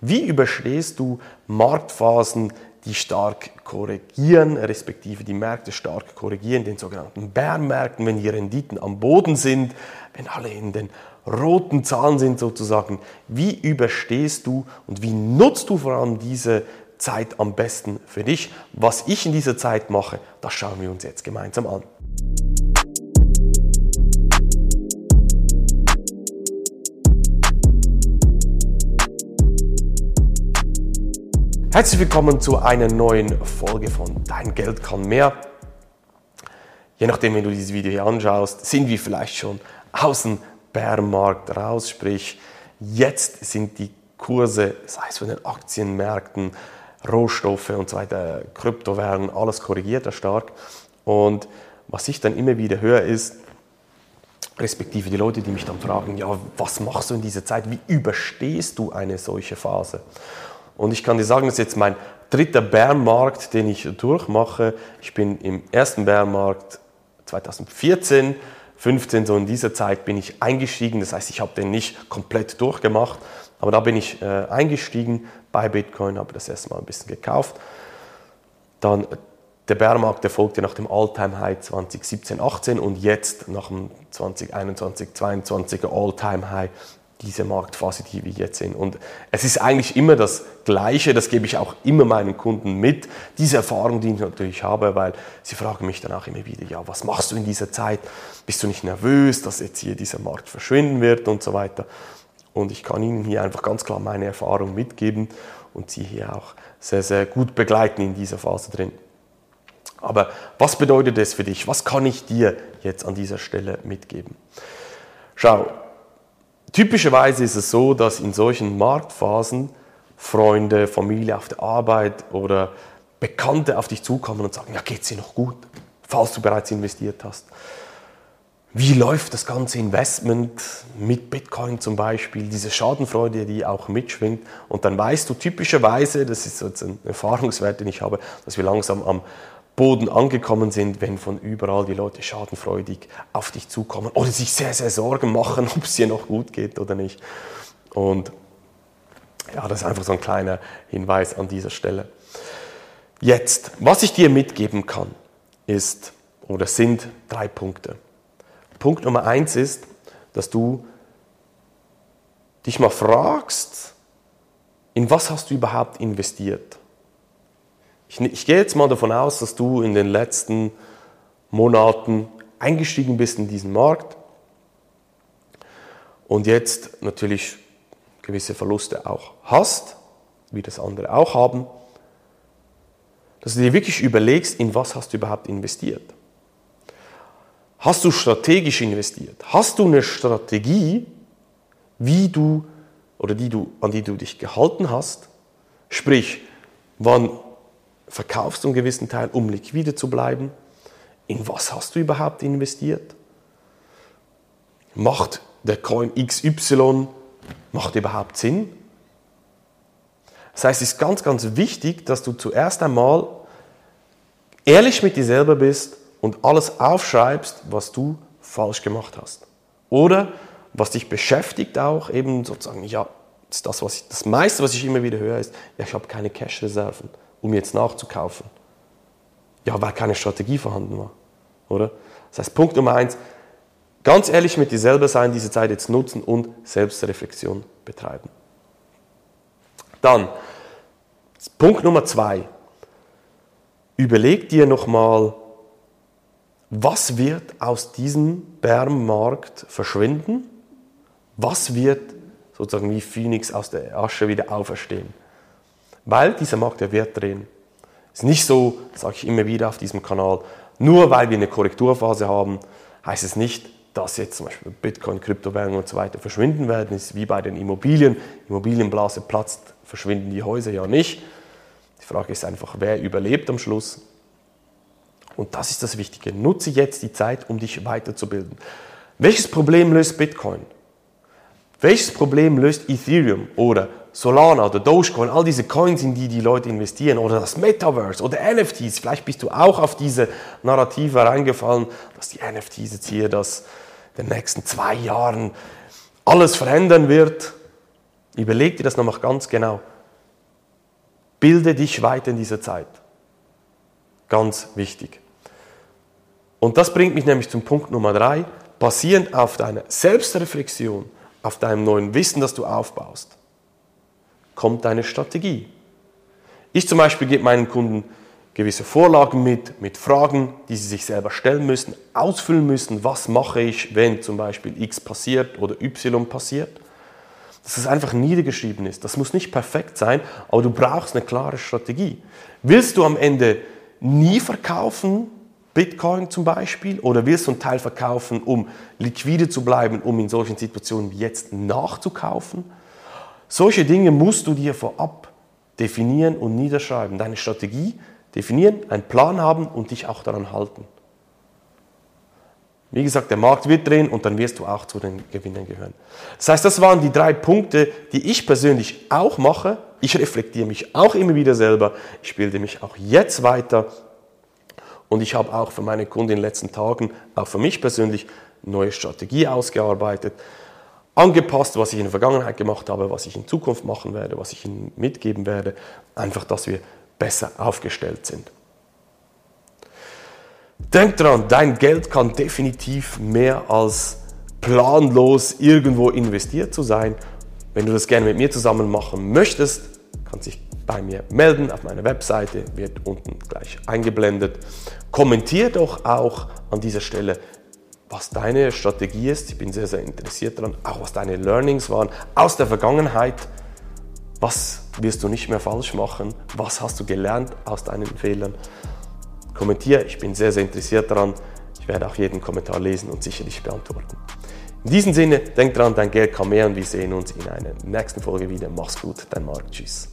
Wie überstehst du Marktphasen, die stark korrigieren, respektive die Märkte stark korrigieren, den sogenannten Bärmärkten, wenn die Renditen am Boden sind, wenn alle in den roten Zahlen sind sozusagen. Wie überstehst du und wie nutzt du vor allem diese Zeit am besten für dich? Was ich in dieser Zeit mache, das schauen wir uns jetzt gemeinsam an. Herzlich willkommen zu einer neuen Folge von Dein Geld kann mehr. Je nachdem, wenn du dieses Video hier anschaust, sind wir vielleicht schon aus dem Bärenmarkt raus. Sprich, jetzt sind die Kurse, sei es von den Aktienmärkten, Rohstoffe und so weiter, Kryptowährungen, alles korrigiert da stark. Und was ich dann immer wieder höre, ist, respektive die Leute, die mich dann fragen, ja, was machst du in dieser Zeit? Wie überstehst du eine solche Phase? Und ich kann dir sagen, das ist jetzt mein dritter Bärenmarkt, den ich durchmache. Ich bin im ersten Bärenmarkt 2014, 15, so in dieser Zeit bin ich eingestiegen. Das heißt, ich habe den nicht komplett durchgemacht, aber da bin ich äh, eingestiegen bei Bitcoin, habe das erstmal ein bisschen gekauft. Dann der Bärenmarkt erfolgte nach dem All-Time-High 2017, 18 und jetzt nach dem 2021, 22er All-Time-High diese Marktphase, die wir jetzt sehen. Und es ist eigentlich immer das Gleiche, das gebe ich auch immer meinen Kunden mit, diese Erfahrung, die ich natürlich habe, weil sie fragen mich dann auch immer wieder, ja, was machst du in dieser Zeit? Bist du nicht nervös, dass jetzt hier dieser Markt verschwinden wird und so weiter? Und ich kann ihnen hier einfach ganz klar meine Erfahrung mitgeben und sie hier auch sehr, sehr gut begleiten in dieser Phase drin. Aber was bedeutet das für dich? Was kann ich dir jetzt an dieser Stelle mitgeben? Schau, Typischerweise ist es so, dass in solchen Marktphasen Freunde, Familie auf der Arbeit oder Bekannte auf dich zukommen und sagen, ja, geht's dir noch gut, falls du bereits investiert hast. Wie läuft das ganze Investment mit Bitcoin zum Beispiel, diese Schadenfreude, die auch mitschwingt. Und dann weißt du typischerweise, das ist so ein Erfahrungswert, den ich habe, dass wir langsam am Boden angekommen sind, wenn von überall die Leute schadenfreudig auf dich zukommen oder sich sehr, sehr Sorgen machen, ob es dir noch gut geht oder nicht. Und ja, das ist einfach so ein kleiner Hinweis an dieser Stelle. Jetzt, was ich dir mitgeben kann, ist oder sind drei Punkte. Punkt Nummer eins ist, dass du dich mal fragst, in was hast du überhaupt investiert? Ich, ich gehe jetzt mal davon aus, dass du in den letzten Monaten eingestiegen bist in diesen Markt und jetzt natürlich gewisse Verluste auch hast, wie das andere auch haben, dass du dir wirklich überlegst, in was hast du überhaupt investiert. Hast du strategisch investiert? Hast du eine Strategie, wie du oder die du, an die du dich gehalten hast? Sprich, wann verkaufst du einen gewissen Teil, um liquide zu bleiben. In was hast du überhaupt investiert? Macht der Coin XY, macht überhaupt Sinn? Das heißt, es ist ganz, ganz wichtig, dass du zuerst einmal ehrlich mit dir selber bist und alles aufschreibst, was du falsch gemacht hast. Oder was dich beschäftigt auch, eben sozusagen, ja, das, das, was ich, das meiste, was ich immer wieder höre, ist, ja, ich habe keine Cash-Reserven um jetzt nachzukaufen? Ja, weil keine Strategie vorhanden war, oder? Das heißt, Punkt Nummer eins, ganz ehrlich mit dir selber sein, diese Zeit jetzt nutzen und Selbstreflexion betreiben. Dann, Punkt Nummer zwei, überleg dir nochmal, was wird aus diesem Bärmarkt verschwinden? Was wird sozusagen wie Phoenix aus der Asche wieder auferstehen? Weil dieser Markt, der wird drehen. Ist nicht so, sage ich immer wieder auf diesem Kanal, nur weil wir eine Korrekturphase haben, heißt es nicht, dass jetzt zum Beispiel Bitcoin, Kryptowährungen und so weiter verschwinden werden. Es ist wie bei den Immobilien. Immobilienblase platzt, verschwinden die Häuser ja nicht. Die Frage ist einfach, wer überlebt am Schluss? Und das ist das Wichtige. Nutze jetzt die Zeit, um dich weiterzubilden. Welches Problem löst Bitcoin? Welches Problem löst Ethereum oder Solana oder Dogecoin, all diese Coins, in die die Leute investieren oder das Metaverse oder NFTs. Vielleicht bist du auch auf diese Narrative reingefallen, dass die NFTs jetzt hier das in den nächsten zwei Jahren alles verändern wird. Überleg dir das nochmal ganz genau. Bilde dich weiter in dieser Zeit. Ganz wichtig. Und das bringt mich nämlich zum Punkt Nummer drei. Basierend auf deiner Selbstreflexion, auf deinem neuen Wissen, das du aufbaust, kommt deine Strategie. Ich zum Beispiel gebe meinen Kunden gewisse Vorlagen mit, mit Fragen, die sie sich selber stellen müssen, ausfüllen müssen, was mache ich, wenn zum Beispiel X passiert oder Y passiert. Dass es einfach niedergeschrieben ist. Das muss nicht perfekt sein, aber du brauchst eine klare Strategie. Willst du am Ende nie verkaufen, Bitcoin zum Beispiel, oder willst du einen Teil verkaufen, um liquide zu bleiben, um in solchen Situationen wie jetzt nachzukaufen? Solche Dinge musst du dir vorab definieren und niederschreiben. Deine Strategie definieren, einen Plan haben und dich auch daran halten. Wie gesagt, der Markt wird drehen und dann wirst du auch zu den Gewinnern gehören. Das heißt, das waren die drei Punkte, die ich persönlich auch mache. Ich reflektiere mich auch immer wieder selber. Ich bilde mich auch jetzt weiter. Und ich habe auch für meine Kunden in den letzten Tagen, auch für mich persönlich, neue Strategie ausgearbeitet. Angepasst, was ich in der Vergangenheit gemacht habe, was ich in Zukunft machen werde, was ich Ihnen mitgeben werde. Einfach, dass wir besser aufgestellt sind. Denk dran, dein Geld kann definitiv mehr als planlos irgendwo investiert zu sein. Wenn du das gerne mit mir zusammen machen möchtest, kannst dich bei mir melden auf meiner Webseite, wird unten gleich eingeblendet. Kommentier doch auch an dieser Stelle, was deine Strategie ist. Ich bin sehr, sehr interessiert daran, auch was deine Learnings waren aus der Vergangenheit. Was wirst du nicht mehr falsch machen? Was hast du gelernt aus deinen Fehlern? Kommentier, ich bin sehr, sehr interessiert daran. Ich werde auch jeden Kommentar lesen und sicherlich beantworten. In diesem Sinne, denk dran, dein Geld kann mehr und wir sehen uns in einer nächsten Folge wieder. Mach's gut, dein Marc. Tschüss.